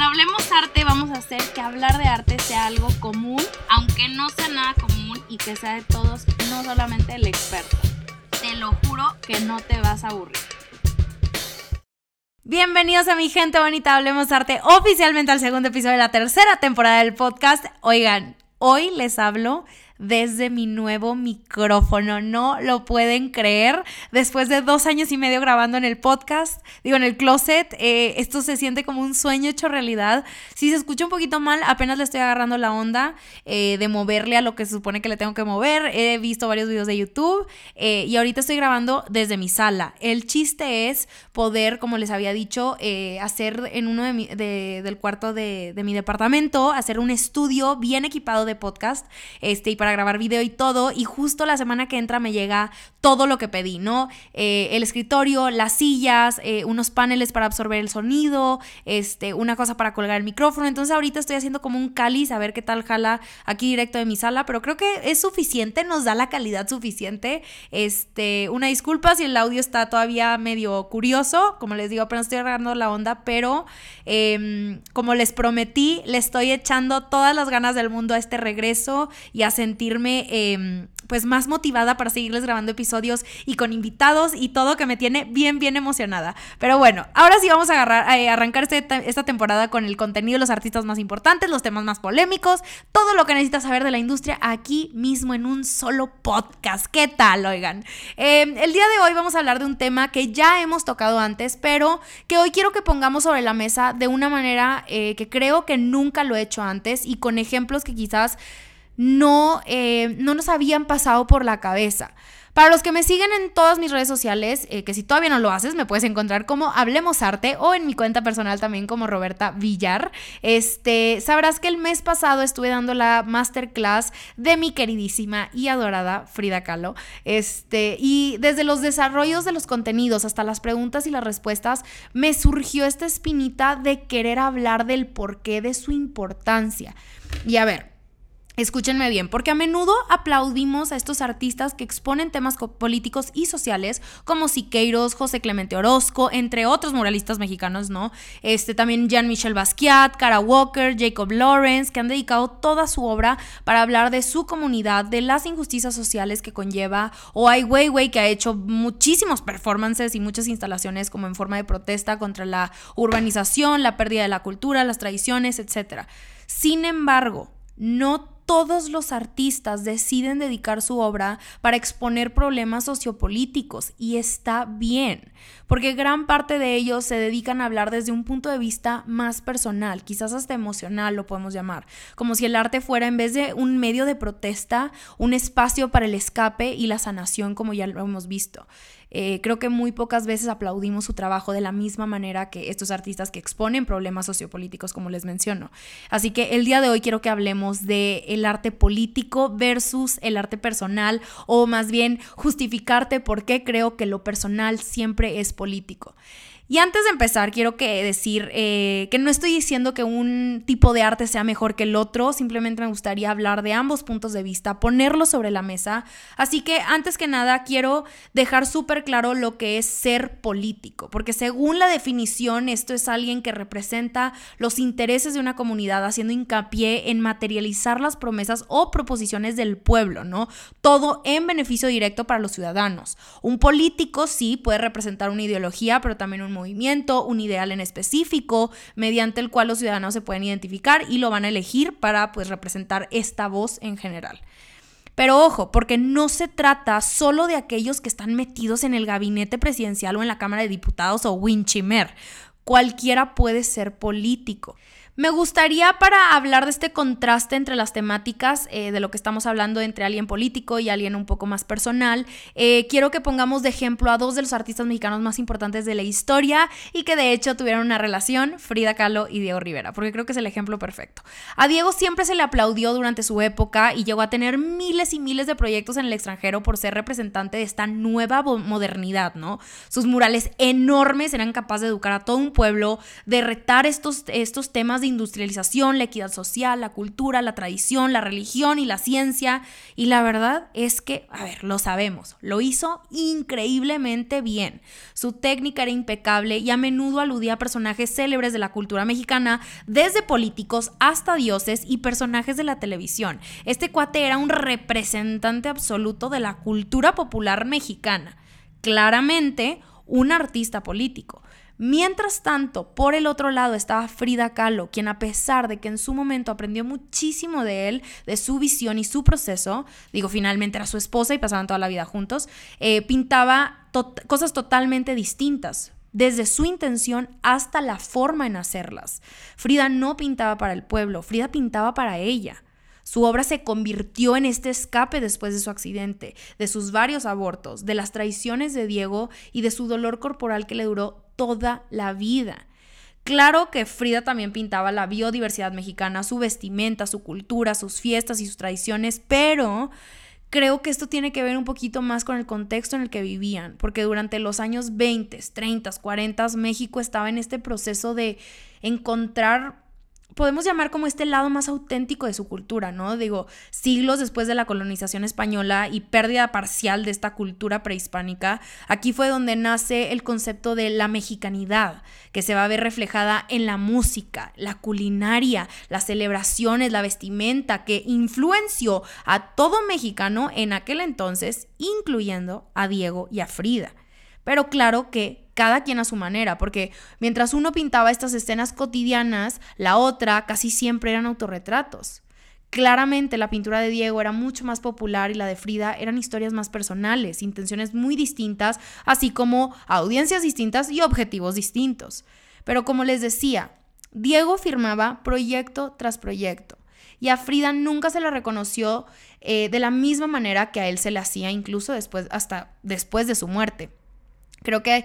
En Hablemos Arte vamos a hacer que hablar de arte sea algo común, aunque no sea nada común y que sea de todos, no solamente el experto. Te lo juro que no te vas a aburrir. Bienvenidos a mi gente bonita, Hablemos Arte, oficialmente al segundo episodio de la tercera temporada del podcast. Oigan, hoy les hablo desde mi nuevo micrófono. No lo pueden creer. Después de dos años y medio grabando en el podcast, digo, en el closet, eh, esto se siente como un sueño hecho realidad. Si se escucha un poquito mal, apenas le estoy agarrando la onda eh, de moverle a lo que se supone que le tengo que mover. He visto varios videos de YouTube eh, y ahorita estoy grabando desde mi sala. El chiste es poder, como les había dicho, hacer en uno de del cuarto de, de mi departamento, hacer un estudio bien equipado de podcast este, y para grabar video y todo. Y justo la semana que entra me llega todo lo que pedí, ¿no? Eh, el escritorio, las sillas, eh, unos paneles para absorber el sonido, este, una cosa para colgar el micrófono. Entonces ahorita estoy haciendo como un cáliz a ver qué tal jala aquí directo de mi sala, pero creo que es suficiente, nos da la calidad suficiente. Este, una disculpa si el audio está todavía medio curioso, como les digo, apenas estoy agarrando la onda, pero em, como les prometí, le estoy echando todas las ganas del mundo a este regreso y a sentir sentirme em, pues más motivada para seguirles grabando episodios y con invitados y todo que me tiene bien, bien emocionada. Pero bueno, ahora sí vamos a, agarrar, a arrancar este esta temporada con el contenido de los artistas más importantes, los temas más polémicos, todo lo que necesitas saber de la industria aquí mismo en un solo podcast. ¿Qué tal, oigan? Em, el día de hoy vamos a hablar de un tema que ya hemos tocado antes, pero que hoy quiero que pongamos sobre la mesa de una manera eh, que creo que nunca lo he hecho antes y con ejemplos que quizás no, eh, no nos habían pasado por la cabeza. Para los que me siguen en todas mis redes sociales, eh, que si todavía no lo haces, me puedes encontrar como Hablemos Arte o en mi cuenta personal también como Roberta Villar. Este, sabrás que el mes pasado estuve dando la masterclass de mi queridísima y adorada Frida Kahlo. Este, y desde los desarrollos de los contenidos hasta las preguntas y las respuestas, me surgió esta espinita de querer hablar del porqué de su importancia. Y a ver, Escúchenme bien, porque a menudo aplaudimos a estos artistas que exponen temas políticos y sociales, como Siqueiros, José Clemente Orozco, entre otros muralistas mexicanos, ¿no? Este, también Jean-Michel Basquiat, Cara Walker, Jacob Lawrence, que han dedicado toda su obra para hablar de su comunidad, de las injusticias sociales que conlleva, o Ai Weiwei, que ha hecho muchísimos performances y muchas instalaciones como en forma de protesta contra la urbanización, la pérdida de la cultura, las tradiciones, etc. Sin embargo, no todos los artistas deciden dedicar su obra para exponer problemas sociopolíticos y está bien, porque gran parte de ellos se dedican a hablar desde un punto de vista más personal, quizás hasta emocional lo podemos llamar, como si el arte fuera en vez de un medio de protesta, un espacio para el escape y la sanación como ya lo hemos visto. Eh, creo que muy pocas veces aplaudimos su trabajo de la misma manera que estos artistas que exponen problemas sociopolíticos, como les menciono. Así que el día de hoy quiero que hablemos de el arte político versus el arte personal, o más bien justificarte por qué creo que lo personal siempre es político. Y antes de empezar, quiero decir eh, que no estoy diciendo que un tipo de arte sea mejor que el otro, simplemente me gustaría hablar de ambos puntos de vista, ponerlos sobre la mesa. Así que antes que nada, quiero dejar súper claro lo que es ser político, porque según la definición, esto es alguien que representa los intereses de una comunidad, haciendo hincapié en materializar las promesas o proposiciones del pueblo, ¿no? Todo en beneficio directo para los ciudadanos. Un político sí puede representar una ideología, pero también un movimiento, un ideal en específico, mediante el cual los ciudadanos se pueden identificar y lo van a elegir para pues representar esta voz en general. Pero ojo, porque no se trata solo de aquellos que están metidos en el gabinete presidencial o en la Cámara de Diputados o Winchimer. Cualquiera puede ser político. Me gustaría para hablar de este contraste entre las temáticas eh, de lo que estamos hablando entre alguien político y alguien un poco más personal, eh, quiero que pongamos de ejemplo a dos de los artistas mexicanos más importantes de la historia y que de hecho tuvieron una relación, Frida Kahlo y Diego Rivera, porque creo que es el ejemplo perfecto. A Diego siempre se le aplaudió durante su época y llegó a tener miles y miles de proyectos en el extranjero por ser representante de esta nueva modernidad, ¿no? Sus murales enormes eran capaces de educar a todo un pueblo, de retar estos, estos temas de industrialización, la equidad social, la cultura, la tradición, la religión y la ciencia. Y la verdad es que, a ver, lo sabemos, lo hizo increíblemente bien. Su técnica era impecable y a menudo aludía a personajes célebres de la cultura mexicana, desde políticos hasta dioses y personajes de la televisión. Este cuate era un representante absoluto de la cultura popular mexicana. Claramente, un artista político. Mientras tanto, por el otro lado estaba Frida Kahlo, quien a pesar de que en su momento aprendió muchísimo de él, de su visión y su proceso, digo, finalmente era su esposa y pasaban toda la vida juntos, eh, pintaba cosas totalmente distintas, desde su intención hasta la forma en hacerlas. Frida no pintaba para el pueblo, Frida pintaba para ella. Su obra se convirtió en este escape después de su accidente, de sus varios abortos, de las traiciones de Diego y de su dolor corporal que le duró toda la vida. Claro que Frida también pintaba la biodiversidad mexicana, su vestimenta, su cultura, sus fiestas y sus tradiciones, pero creo que esto tiene que ver un poquito más con el contexto en el que vivían, porque durante los años 20, 30, 40 México estaba en este proceso de encontrar podemos llamar como este lado más auténtico de su cultura, ¿no? Digo, siglos después de la colonización española y pérdida parcial de esta cultura prehispánica, aquí fue donde nace el concepto de la mexicanidad, que se va a ver reflejada en la música, la culinaria, las celebraciones, la vestimenta, que influenció a todo mexicano en aquel entonces, incluyendo a Diego y a Frida. Pero claro que cada quien a su manera, porque mientras uno pintaba estas escenas cotidianas, la otra casi siempre eran autorretratos. Claramente la pintura de Diego era mucho más popular y la de Frida eran historias más personales, intenciones muy distintas, así como audiencias distintas y objetivos distintos. Pero como les decía, Diego firmaba proyecto tras proyecto y a Frida nunca se le reconoció eh, de la misma manera que a él se le hacía incluso después, hasta después de su muerte. Creo que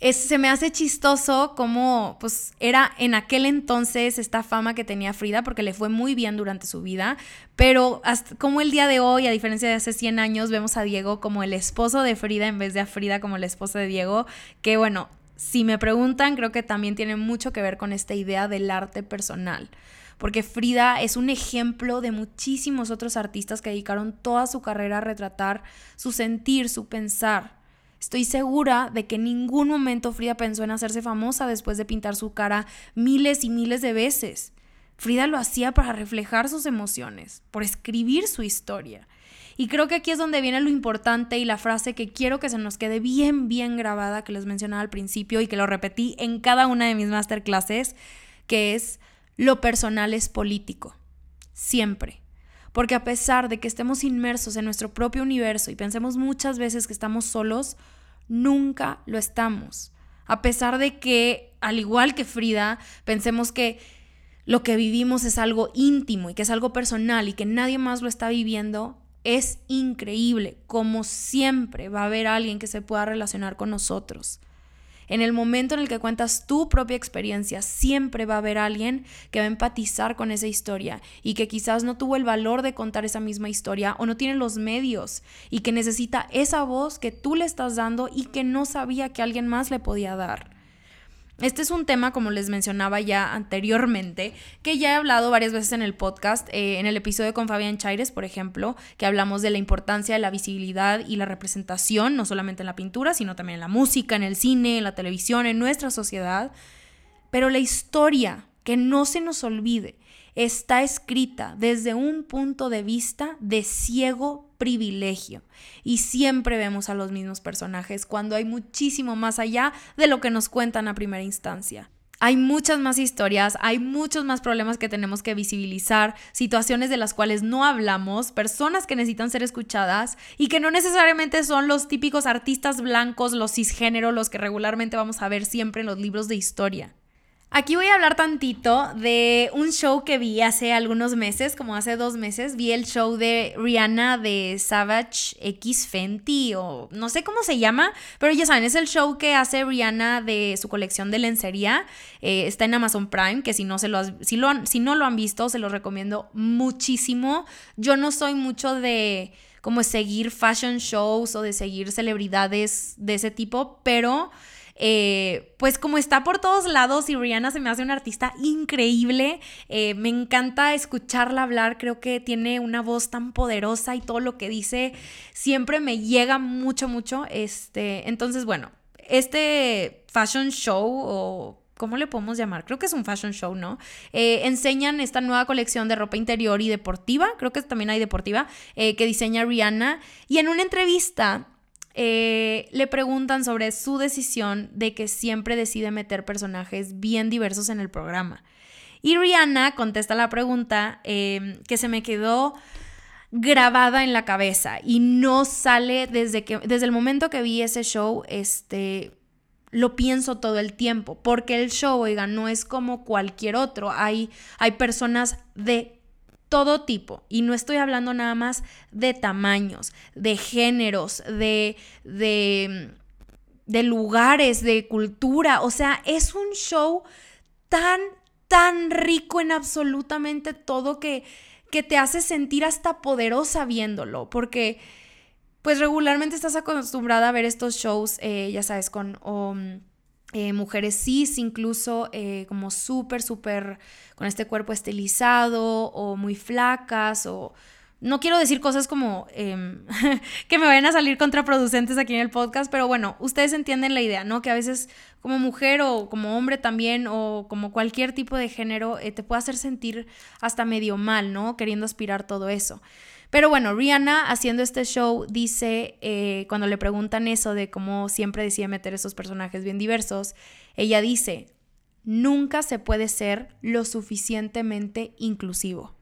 se me hace chistoso cómo pues era en aquel entonces esta fama que tenía Frida porque le fue muy bien durante su vida, pero hasta como el día de hoy, a diferencia de hace 100 años, vemos a Diego como el esposo de Frida en vez de a Frida como el esposo de Diego, que bueno, si me preguntan, creo que también tiene mucho que ver con esta idea del arte personal porque Frida es un ejemplo de muchísimos otros artistas que dedicaron toda su carrera a retratar su sentir, su pensar. Estoy segura de que en ningún momento Frida pensó en hacerse famosa después de pintar su cara miles y miles de veces. Frida lo hacía para reflejar sus emociones, por escribir su historia. Y creo que aquí es donde viene lo importante y la frase que quiero que se nos quede bien, bien grabada, que les mencionaba al principio y que lo repetí en cada una de mis masterclasses, que es lo personal es político. Siempre. Porque a pesar de que estemos inmersos en nuestro propio universo y pensemos muchas veces que estamos solos, nunca lo estamos. A pesar de que, al igual que Frida, pensemos que lo que vivimos es algo íntimo y que es algo personal y que nadie más lo está viviendo, es increíble. Como siempre va a haber alguien que se pueda relacionar con nosotros. En el momento en el que cuentas tu propia experiencia, siempre va a haber alguien que va a empatizar con esa historia y que quizás no tuvo el valor de contar esa misma historia o no tiene los medios y que necesita esa voz que tú le estás dando y que no sabía que alguien más le podía dar. Este es un tema, como les mencionaba ya anteriormente, que ya he hablado varias veces en el podcast, eh, en el episodio con Fabián Chaires, por ejemplo, que hablamos de la importancia de la visibilidad y la representación, no solamente en la pintura, sino también en la música, en el cine, en la televisión, en nuestra sociedad. Pero la historia, que no se nos olvide, está escrita desde un punto de vista de ciego privilegio. Y siempre vemos a los mismos personajes cuando hay muchísimo más allá de lo que nos cuentan a primera instancia. Hay muchas más historias, hay muchos más problemas que tenemos que visibilizar, situaciones de las cuales no hablamos, personas que necesitan ser escuchadas y que no necesariamente son los típicos artistas blancos, los cisgénero, los que regularmente vamos a ver siempre en los libros de historia. Aquí voy a hablar tantito de un show que vi hace algunos meses, como hace dos meses, vi el show de Rihanna de Savage X Fenty o no sé cómo se llama, pero ya saben, es el show que hace Rihanna de su colección de lencería, eh, está en Amazon Prime, que si no, se lo, si, lo si no lo han visto, se los recomiendo muchísimo. Yo no soy mucho de como seguir fashion shows o de seguir celebridades de ese tipo, pero eh, pues como está por todos lados y Rihanna se me hace una artista increíble, eh, me encanta escucharla hablar, creo que tiene una voz tan poderosa y todo lo que dice siempre me llega mucho, mucho. Este, entonces, bueno, este fashion show o ¿cómo le podemos llamar? Creo que es un fashion show, ¿no? Eh, enseñan esta nueva colección de ropa interior y deportiva, creo que también hay deportiva, que diseña Rihanna. Y en una entrevista eh, le preguntan sobre su decisión de que siempre decide meter personajes bien diversos en el programa. Y Rihanna contesta la pregunta em, que se me quedó grabada en la cabeza y no sale desde que desde el momento que vi ese show este lo pienso todo el tiempo porque el show oiga no es como cualquier otro hay hay personas de todo tipo. Y no estoy hablando nada más de tamaños, de géneros, de, de, de lugares, de cultura. O sea, es un show tan, tan rico en absolutamente todo que, que te hace sentir hasta poderosa viéndolo. Porque, pues regularmente estás acostumbrada a ver estos shows, eh, ya sabes, con... Um, eh, mujeres cis, incluso eh, como súper, súper con este cuerpo estilizado o muy flacas o... No quiero decir cosas como em, que me vayan a salir contraproducentes aquí en el podcast, pero bueno, ustedes entienden la idea, ¿no? Que a veces como mujer o como hombre también o como cualquier tipo de género eh, te puede hacer sentir hasta medio mal, ¿no? Queriendo aspirar todo eso. Pero bueno, Rihanna haciendo este show dice, eh, cuando le preguntan eso de cómo siempre decide meter esos personajes bien diversos, ella dice, nunca se puede ser lo suficientemente inclusivo.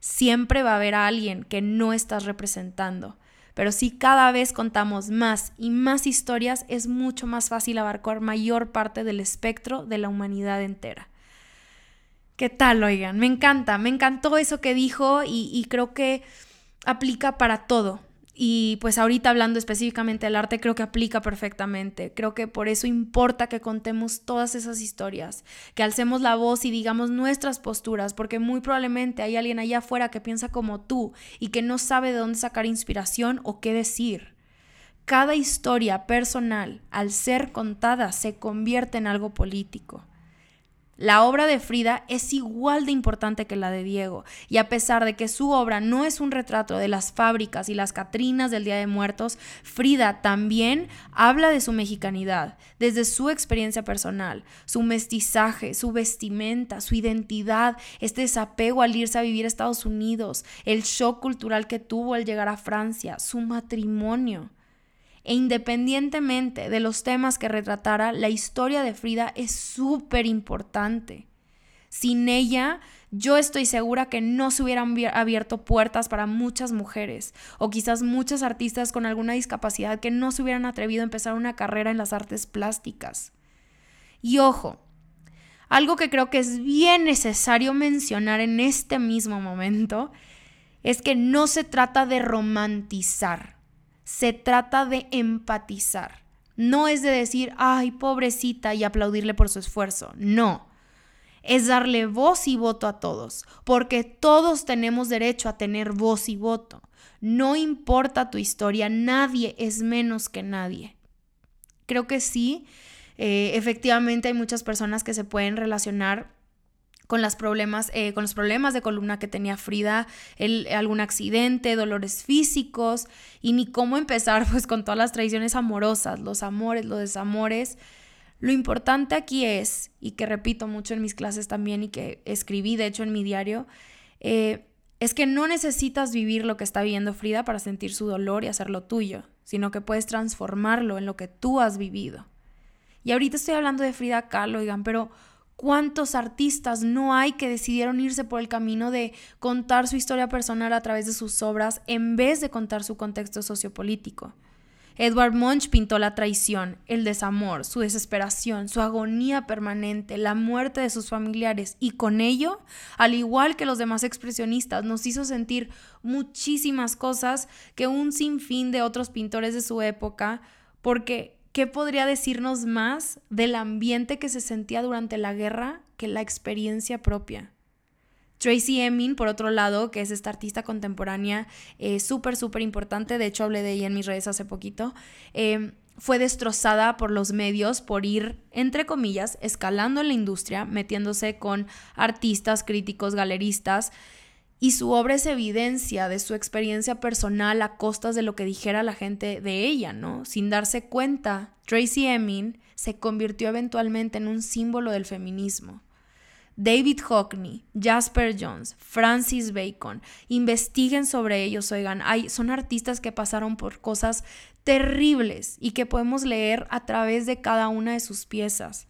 Siempre va a haber a alguien que no estás representando. Pero si cada vez contamos más y más historias, es mucho más fácil abarcar mayor parte del espectro de la humanidad entera. ¿Qué tal, oigan? Me encanta, me encantó eso que dijo y creo que aplica para todo. Y pues ahorita hablando específicamente del arte, creo que aplica perfectamente. Creo que por eso importa que contemos todas esas historias, que alcemos la voz y digamos nuestras posturas, porque muy probablemente hay alguien allá afuera que piensa como tú y que no sabe de dónde sacar inspiración o qué decir. Cada historia personal, al ser contada, se convierte en algo político. La obra de Frida es igual de importante que la de Diego, y a pesar de que su obra no es un retrato de las fábricas y las Catrinas del Día de Muertos, Frida también habla de su mexicanidad, desde su experiencia personal, su mestizaje, su vestimenta, su identidad, este desapego al irse a vivir a Estados Unidos, el shock cultural que tuvo al llegar a Francia, su matrimonio. E independientemente de los temas que retratara, la historia de Frida es súper importante. Sin ella, yo estoy segura que no se hubieran abierto puertas para muchas mujeres o quizás muchas artistas con alguna discapacidad que no se hubieran atrevido a empezar una carrera en las artes plásticas. Y ojo, algo que creo que es bien necesario mencionar en este mismo momento es que no se trata de romantizar se trata de empatizar. No es de decir, ay, pobrecita y aplaudirle por su esfuerzo. No. Es darle voz y voto a todos, porque todos tenemos derecho a tener voz y voto. No importa tu historia, nadie es menos que nadie. Creo que sí, eh, efectivamente hay muchas personas que se pueden relacionar con, las problemas, eh, con los problemas de columna que tenía Frida, el, algún accidente, dolores físicos y ni cómo empezar pues con todas las tradiciones amorosas, los amores, los desamores. Lo importante aquí es, y que repito mucho en mis clases también y que escribí de hecho en mi diario, eh, es que no necesitas vivir lo que está viviendo Frida para sentir su dolor y hacerlo tuyo, sino que puedes transformarlo en lo que tú has vivido. Y ahorita estoy hablando de Frida Kahlo, oigan, pero ¿Cuántos artistas no hay que decidieron irse por el camino de contar su historia personal a través de sus obras en vez de contar su contexto sociopolítico? Edward Munch pintó la traición, el desamor, su desesperación, su agonía permanente, la muerte de sus familiares y con ello, al igual que los demás expresionistas, nos hizo sentir muchísimas cosas que un sinfín de otros pintores de su época, porque ¿Qué podría decirnos más del ambiente que se sentía durante la guerra que la experiencia propia? Tracy Emin, por otro lado, que es esta artista contemporánea eh, súper, súper importante, de hecho hablé de ella en mis redes hace poquito, eh, fue destrozada por los medios por ir, entre comillas, escalando en la industria, metiéndose con artistas, críticos, galeristas, y su obra es evidencia de su experiencia personal a costas de lo que dijera la gente de ella, ¿no? Sin darse cuenta, Tracy Emin se convirtió eventualmente en un símbolo del feminismo. David Hockney, Jasper Jones, Francis Bacon, investiguen sobre ellos, oigan, hay, son artistas que pasaron por cosas terribles y que podemos leer a través de cada una de sus piezas.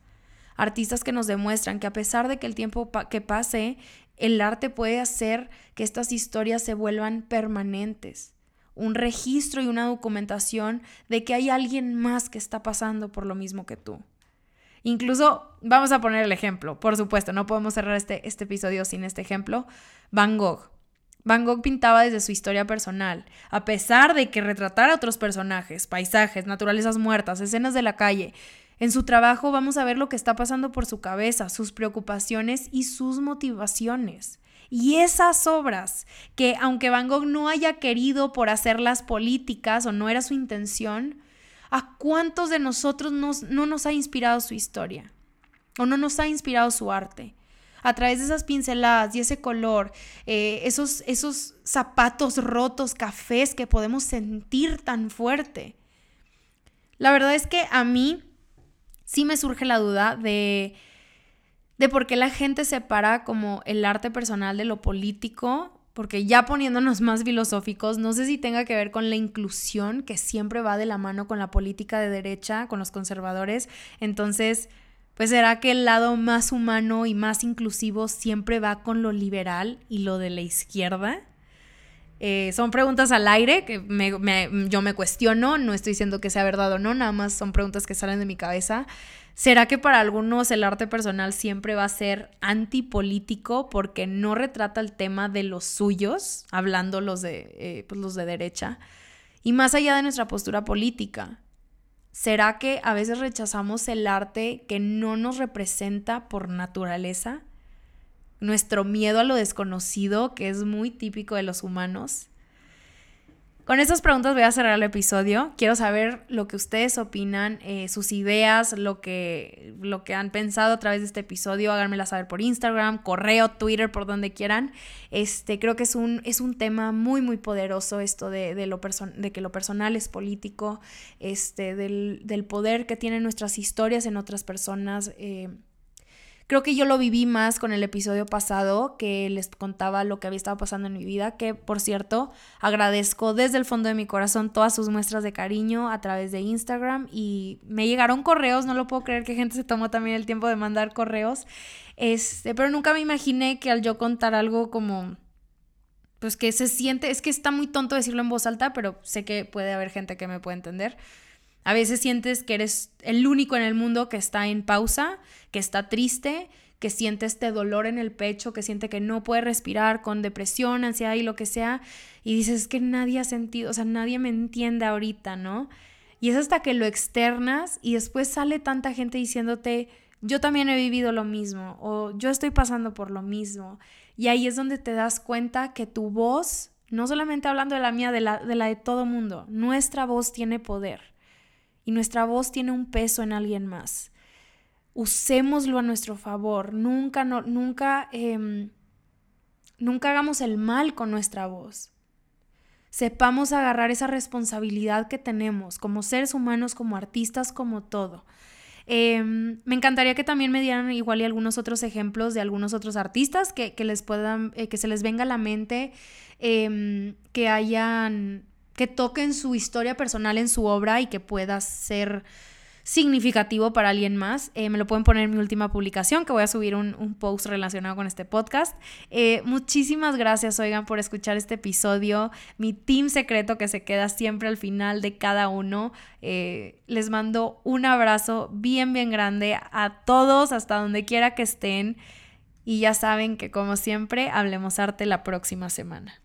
Artistas que nos demuestran que a pesar de que el tiempo que pase, el arte puede hacer que estas historias se vuelvan permanentes, un registro y una documentación de que hay alguien más que está pasando por lo mismo que tú. Incluso, vamos a poner el ejemplo, por supuesto, no podemos cerrar este, este episodio sin este ejemplo. Van Gogh. Van Gogh pintaba desde su historia personal, a pesar de que retratara otros personajes, paisajes, naturalezas muertas, escenas de la calle. En su trabajo vamos a ver lo que está pasando por su cabeza, sus preocupaciones y sus motivaciones. Y esas obras, que aunque Van Gogh no haya querido por hacerlas políticas o no era su intención, ¿a cuántos de nosotros no nos ha inspirado su historia? ¿O no nos ha inspirado su arte? A través de esas pinceladas y ese color, eh, esos, esos zapatos rotos, cafés que podemos sentir tan fuerte. La verdad es que a mí sí me surge la duda de, de por qué la gente separa como el arte personal de lo político, porque ya poniéndonos más filosóficos, no sé si tenga que ver con la inclusión que siempre va de la mano con la política de derecha, con los conservadores. Entonces, pues será que el lado más humano y más inclusivo siempre va con lo liberal y lo de la izquierda. Eh, son preguntas al aire que yo me cuestiono, no estoy diciendo que sea verdad o no, nada más son preguntas que salen de mi cabeza. ¿Será que para algunos el arte personal siempre va a ser antipolítico porque no retrata el tema de los suyos, hablando los de, eh, pues los de derecha? Y más allá de nuestra postura política, ¿será que a veces rechazamos el arte que no nos representa por naturaleza? Nuestro miedo a lo desconocido, que es muy típico de los humanos. Con estas preguntas voy a cerrar el episodio. Quiero saber lo que ustedes opinan, eh, sus ideas, lo que, lo que han pensado a través de este episodio. Háganmela saber por Instagram, correo, Twitter, por donde quieran. Este, creo que es un, es un tema muy, muy poderoso esto de, lo de que lo personal es político, este, del, del, poder que tienen nuestras historias en otras personas. Eh, Creo que yo lo viví más con el episodio pasado que les contaba lo que había estado pasando en mi vida, que por cierto agradezco desde el fondo de mi corazón todas sus muestras de cariño a través de Instagram y me llegaron correos, no lo puedo creer que gente se tomó también el tiempo de mandar correos, este, pero nunca me imaginé que al yo contar algo como pues que se siente, es que está muy tonto decirlo en voz alta, pero sé que puede haber gente que me puede entender. A veces sientes que eres el único en el mundo que está en pausa, que está triste, que siente este dolor en el pecho, que siente que no puede respirar con depresión, ansiedad y lo que sea, y dices es que nadie ha sentido, o sea, nadie me entiende ahorita, ¿no? Y es hasta que lo externas y después sale tanta gente diciéndote, yo también he vivido lo mismo o yo estoy pasando por lo mismo. Y ahí es donde te das cuenta que tu voz, no solamente hablando de la mía, de la de, la de todo mundo, nuestra voz tiene poder y nuestra voz tiene un peso en alguien más. Usémoslo a nuestro favor, nunca, no, nunca, em, nunca hagamos el mal con nuestra voz. Sepamos agarrar esa responsabilidad que tenemos como seres humanos, como artistas, como todo. Em, me encantaría que también me dieran igual y algunos otros ejemplos de algunos otros artistas que, les puedan, eh, que se les venga a la mente, em, que hayan que toquen su historia personal en su obra y que pueda ser significativo para alguien más. Eh, me lo pueden poner en mi última publicación, que voy a subir un, post relacionado con este podcast. Eh, muchísimas gracias, oigan, por escuchar este episodio. Mi team secreto que se queda siempre al final de cada uno. Eh, les mando un abrazo bien, bien grande a todos, hasta donde quiera que estén. Y ya saben que como siempre, hablemos arte la próxima semana.